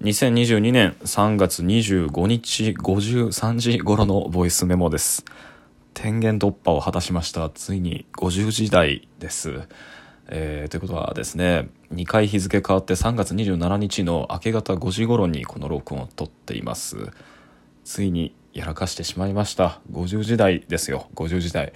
2022年3月25日53時頃のボイスメモです。天元突破を果たしました。ついに50時台です。えーということはですね、2回日付変わって3月27日の明け方5時頃にこの録音を撮っています。ついにやらかしてしまいました。50時台ですよ。50時台。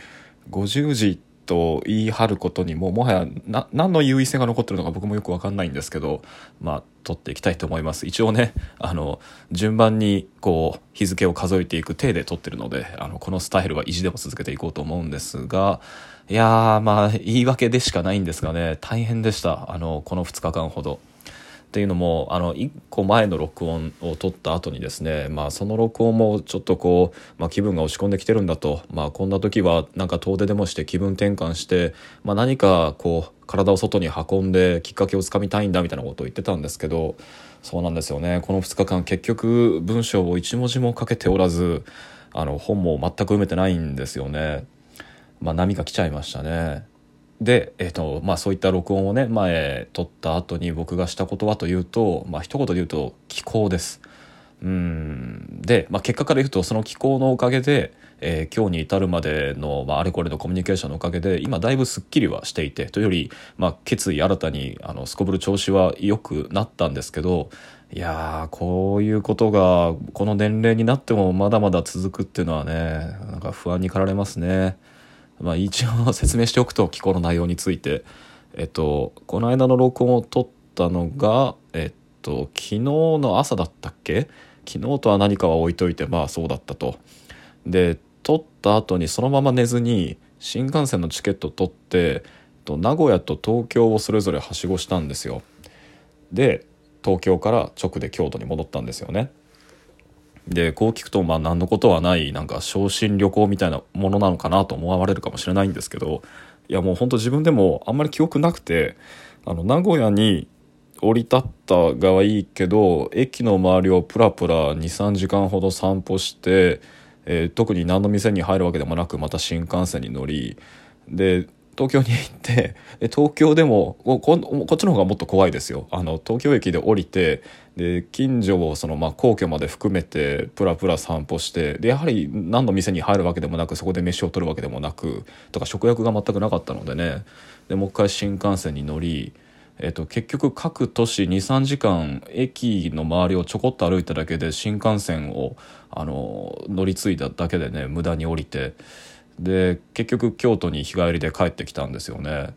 50時と言い張ることにももはやな何の優位性が残ってるのか僕もよく分かんないんですけどまあ取っていきたいと思います一応ねあの順番にこう日付を数えていく体で取ってるのであのこのスタイルは意地でも続けていこうと思うんですがいやーまあ言い訳でしかないんですがね大変でしたあのこの2日間ほど。っていうのもあの1個前の録音を撮った後にですね、まあ、その録音もちょっとこう、まあ、気分が落ち込んできてるんだと、まあ、こんな時はなんか遠出でもして気分転換して、まあ、何かこう体を外に運んできっかけをつかみたいんだみたいなことを言ってたんですけどそうなんですよねこの2日間結局文章を一文字も書けておらずあの本も全く読めてないんですよね。まあ、波が来ちゃいましたね。で、えーとまあ、そういった録音をね前撮った後に僕がしたことはというと、まあ一言で言うと気候です。うんで、まあ、結果から言うとその気候のおかげで、えー今日に至るまでの、まあ、あれこれのコミュニケーションのおかげで今だいぶすっきりはしていてというより、まあ、決意新たにあのすこぶる調子は良くなったんですけどいやこういうことがこの年齢になってもまだまだ続くっていうのはねなんか不安に駆られますね。まあ、一応説明しておくと気候の内容について、えっと、この間の録音を撮ったのが、えっと、昨日の朝だったっけ？昨日とは何かは置いといてまあそうだったと。で撮った後にそのまま寝ずに新幹線のチケット取ってと名古屋と東京をそれぞれはしごしたんですよ。で東京から直で京都に戻ったんですよね。でこう聞くとまあ何のことはないなんか昇進旅行みたいなものなのかなと思われるかもしれないんですけどいやもう本当自分でもあんまり記憶なくてあの名古屋に降り立ったがはいいけど駅の周りをプラプラ23時間ほど散歩して、えー特に何の店に入るわけでもなくまた新幹線に乗りで東京に行ってで東京でもここっちの方がもっと怖いですよ。あの東京駅で降りてで近所をそのまあ皇居まで含めてプラプラ散歩してでやはり何の店に入るわけでもなくそこで飯を取るわけでもなくとか食欲が全くなかったのでね。でもう一回新幹線に乗りえっと結局各都市23時間駅の周りをちょこっと歩いただけで新幹線をあの乗り継いだだけでね無駄に降りてで結局京都に日帰りで帰ってきたんですよね。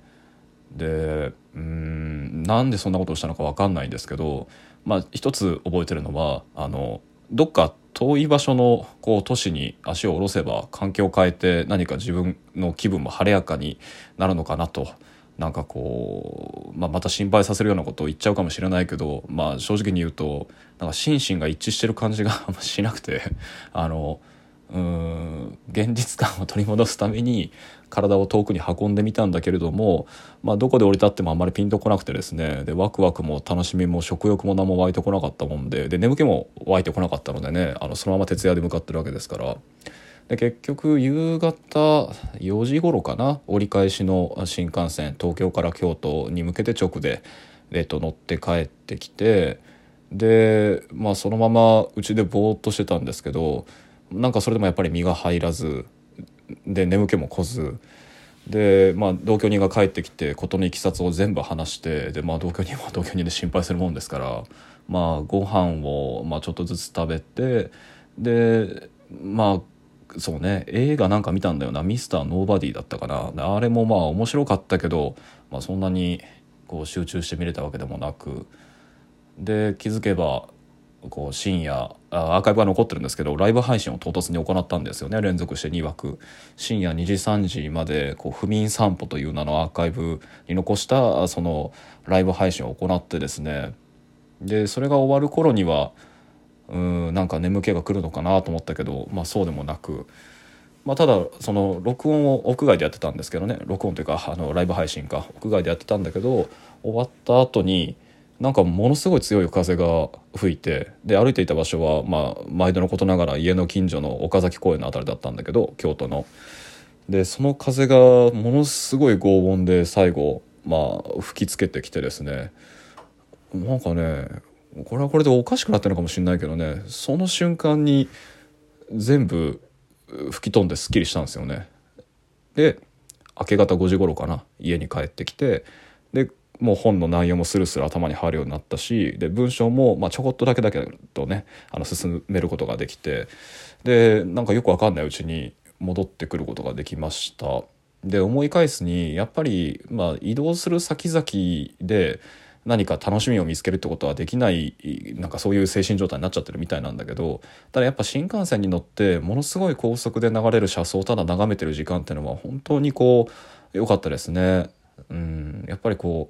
でうんなんでそんなことをしたのか分かんないんですけど、まあ、一つ覚えてるのはあのどっか遠い場所のこう都市に足を下ろせば環境を変えて何か自分の気分も晴れやかになるのかなとなんかこう、まあ、また心配させるようなことを言っちゃうかもしれないけど、まあ、正直に言うとなんか心身が一致してる感じが あんましなくてあのうん現実感を取り戻すために体を遠くに運んでみたんだけれども、まあ、どこで降り立ってもあんまりピンとこなくてですねでワクワクも楽しみも食欲も何も湧いてこなかったもんでで眠気も湧いてこなかったのでねあのそのまま徹夜で向かってるわけですから。で結局夕方4時頃かな折り返しの新幹線東京から京都に向けて直で、えっと、乗って帰ってきてでまあそのままうちでぼーっとしてたんですけどなんかそれでもやっぱり身が入らずで眠気もこずで、まあ、同居人が帰ってきて事のいきさつを全部話してで、まあ、同居人は 同居人で心配するもんですから、まあ、ご飯をまをちょっとずつ食べてでまあそうね映画なんか見たんだよな「ミスターノーバディ」だったかな。あれもまあ面白かったけど、まあ、そんなにこう集中して見れたわけでもなくで気づけばこう深夜アーカイブが残ってるんですけどライブ配信を唐突に行ったんですよね。連続して2枠。深夜2時3時までこう不眠散歩という名のアーカイブに残したそのライブ配信を行ってですね。でそれが終わる頃にはうんなんか眠気が来るのかなと思ったけど、まあ、そうでもなく、まあ、ただその録音を屋外でやってたんですけどね。録音というかあのライブ配信か。屋外でやってたんだけど終わった後になんかものすごい強い風が吹いてで歩いていた場所は、まあ、毎度のことながら家の近所の岡崎公園の辺りだったんだけど京都の。でその風がものすごい轟音で最後、まあ、吹きつけてきてですねなんかねこれはこれでおかしくなってるのかもしれないけどねその瞬間に全部吹き飛んですっきりしたんですよね。で明け方5時頃かな家に帰ってきてもう本の内容もスルスル頭に入るようになったしで文章もまあちょこっとだけだけどねあの進めることができてでなんかよくわかんないうちに戻ってくることができました。で思い返すにやっぱりまあ移動する先々で何か楽しみを見つけるってことはできないなんかそういう精神状態になっちゃってるみたいなんだけどただやっぱ新幹線に乗ってものすごい高速で流れる車窓をただ眺めてる時間っていうのは本当にこう良かったですね。うんやっぱりこ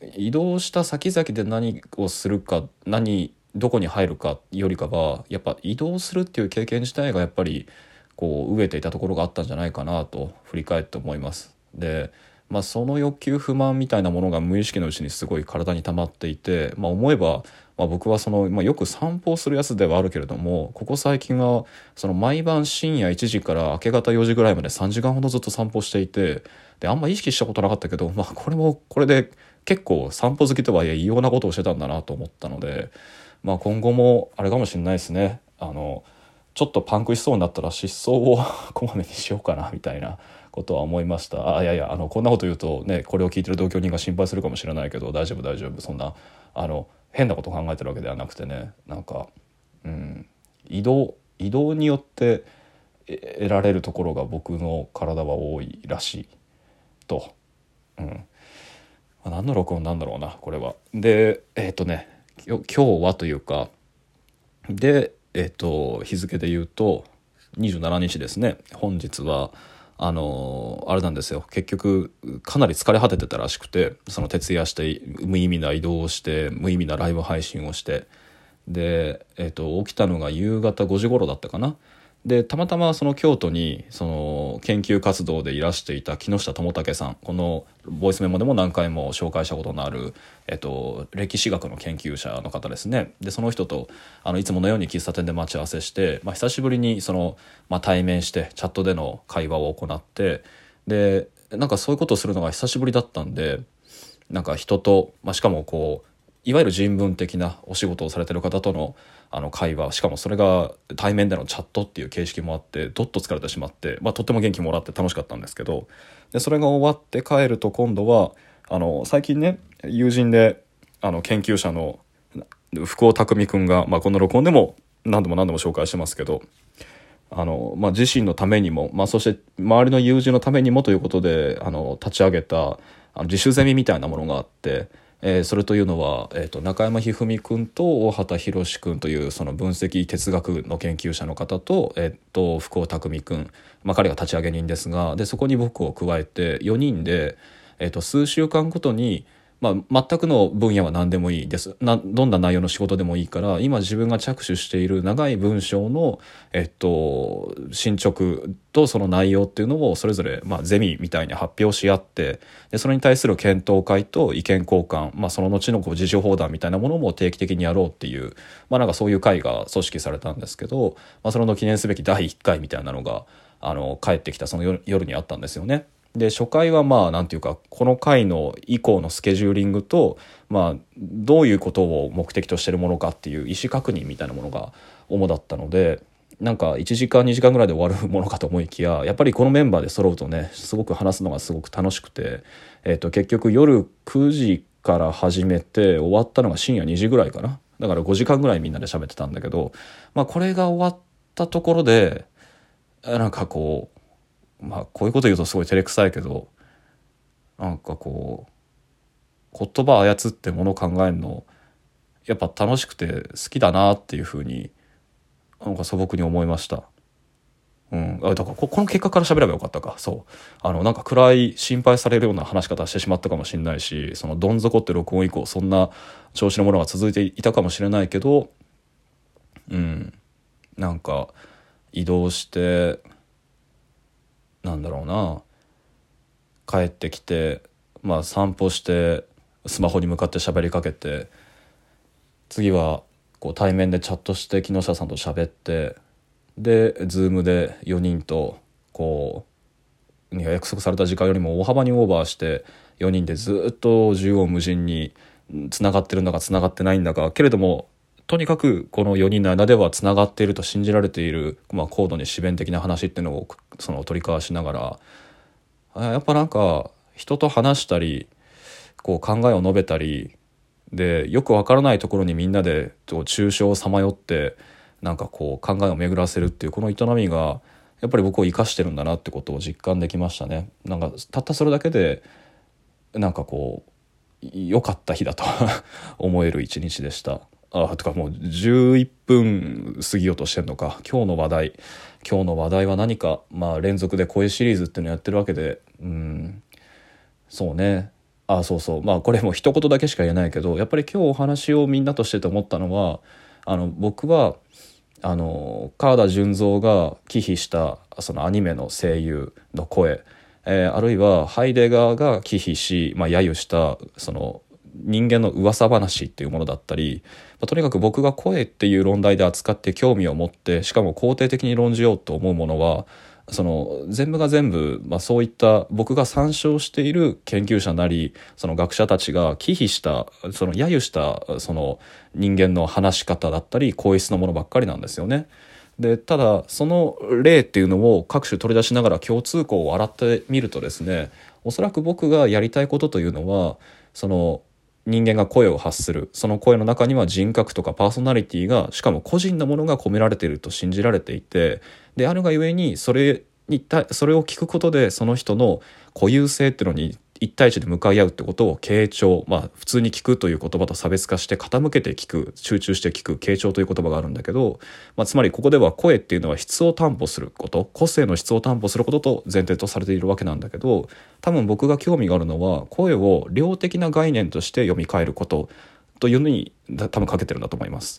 う移動した先々で何をするか何どこに入るかよりかはやっぱ移動するっていう経験自体がやっぱりこう飢えていたところがあったんじゃないかなと振り返って思います。でまあ、その欲求不満みたいなものが無意識のうちにすごい体に溜まっていて、まあ、思えば、まあ、僕はその、まあ、よく散歩をするやつではあるけれどもここ最近はその毎晩深夜1時から明け方4時ぐらいまで3時間ほどずっと散歩していてであんま意識したことなかったけど、まあ、これもこれで結構散歩好きとはいえ異様なことをしてたんだなと思ったので、まあ、今後もあれかもしれないですね。あのちょっとパンクしそうになったら失踪を こまめにしようかなみたいなことは思いましたあいやいやあのこんなこと言うとねこれを聞いてる同居人が心配するかもしれないけど大丈夫大丈夫そんなあの変なこと考えてるわけではなくてねなんか、うん、移動移動によって得られるところが僕の体は多いらしいと。うんま何の録音なんだろうなこれは。でえっ、ー、とね今日はというかでえっ、ー、と日付で言うと27日ですね本日はあのあれなんですよ。結局かなり疲れ果ててたらしくてその徹夜して無意味な移動をして無意味なライブ配信をして。で、えーと、起きたのが夕方5時頃だったかな。でたまたまその京都にその研究活動でいらしていた木下智武さんこのボイスメモでも何回も紹介したことのある、えっと、歴史学の研究者の方ですね。でその人とあのいつものように喫茶店で待ち合わせして、まあ、久しぶりにその、まあ、対面してチャットでの会話を行ってでなんかそういうことをするのが久しぶりだったんでなんか人と、まあ、しかもこういわゆる人文的なお仕事をされてる方とのあの会話しかもそれが対面でのチャットっていう形式もあってどっと疲れてしまって、まあ、とっても元気もらって楽しかったんですけどでそれが終わって帰ると今度はあの最近ね友人であの研究者の福尾匠君が、まあ、この録音でも何度も何度も紹介してますけどあの、まあ、自身のためにも、まあ、そして周りの友人のためにもということであの立ち上げたあの自主ゼミみたいなものがあって。えー、それというのは、えーと、中山一二三君と大畑博君というその分析哲学の研究者の方と,、えーと、福尾匠君、まあ、彼が立ち上げ人ですがでそこに僕を加えて4人で、えーと数週間ごとにまあ、全くの分野は何でもいいですなどんな内容の仕事でもいいから今自分が着手している長い文章の、えっと、進捗とその内容っていうのをそれぞれ、まあ、ゼミみたいに発表し合ってでそれに対する検討会と意見交換、まあ、その後のこう自主放談みたいなものも定期的にやろうっていう、まあ、なんかそういう会が組織されたんですけど、まあ、それの記念すべき第1回みたいなのがあの帰ってきたその夜にあったんですよね。で初回はまあ何て言うかこの回の以降のスケジューリングと、まあ、どういうことを目的としてるものかっていう意思確認みたいなものが主だったのでなんか1時間2時間ぐらいで終わるものかと思いきややっぱりこのメンバーで揃うとねすごく話すのがすごく楽しくて、えー、と結局夜9時から始めて終わったのが深夜2時ぐらいかな。だから5時間ぐらいみんなで喋ってたんだけど、まあ、これが終わったところでなんかこうまあこういうこと言うとすごい照れくさいけどなんかこう言葉操ってもの考えるのやっぱ楽しくて好きだなっていうふうになんか素朴に思いました。うん、あだからこの結果から喋ればよかったか。そう。あのなんか暗い心配されるような話し方してしまったかもしれないしそのどん底って録音以降そんな調子のものが続いていたかもしれないけどうん。なんか移動してなんだろうな。帰ってきてまあ散歩してスマホに向かって喋りかけて次はこう対面でチャットして木下さんと喋ってで Zoom で4人とこう約束された時間よりも大幅にオーバーして4人でずっと縦横無尽につながってるんだかつながってないんだかけれどもとにかくこの4人の間ではつながっていると信じられている、まあ、高度に自弁的な話っていうのをその取り交わしながらやっぱなんか人と話したりこう考えを述べたりでよくわからないところにみんなで抽象をさまよってなんかこう考えを巡らせるっていうこの営みがやっぱり僕を生かしてるんだなってことを実感できましたね。なんかたったそれだけでなんかこう良かった日だと 思える一日でした。あとかもう11分過ぎようとしてんのか。今日の話題。今日の話題は何かまあ連続で声シリーズっていうのやってるわけで。うん。そうね。あそうそう。まあこれも一言だけしか言えないけどやっぱり今日お話をみんなとしてて思ったのはあの僕はあの川田純三が忌避したそのアニメの声優の声、えー、あるいはハイデガーが忌避し、まあ、揶揄したその人間の噂話っていうものだったり、まあ、とにかく僕が声っていう論題で扱って興味を持ってしかも肯定的に論じようと思うものはその全部が全部、まあ、そういった僕が参照している研究者なりその学者たちが忌避したその揶揄したその人間の話し方だったり皇室のものばっかりなんですよね。でただその例っていうのを各種取り出しながら共通項を洗ってみるとですねおそらく僕がやりたいことというのはその人間が声を発する。その声の中には人格とかパーソナリティがしかも個人のものが込められていると信じられていてであるがゆえにそれにそれを聞くことでその人の固有性っていうのに一対一で向かい合うってことを傾聴。まあ普通に聞くという言葉と差別化して傾けて聞く。集中して聞く傾聴という言葉があるんだけど、まあ、つまりここでは声っていうのは質を担保すること。個性の質を担保することと前提とされているわけなんだけど。多分僕が興味があるのは声を量的な概念として読み替えることというのに多分かけてるんだと思います。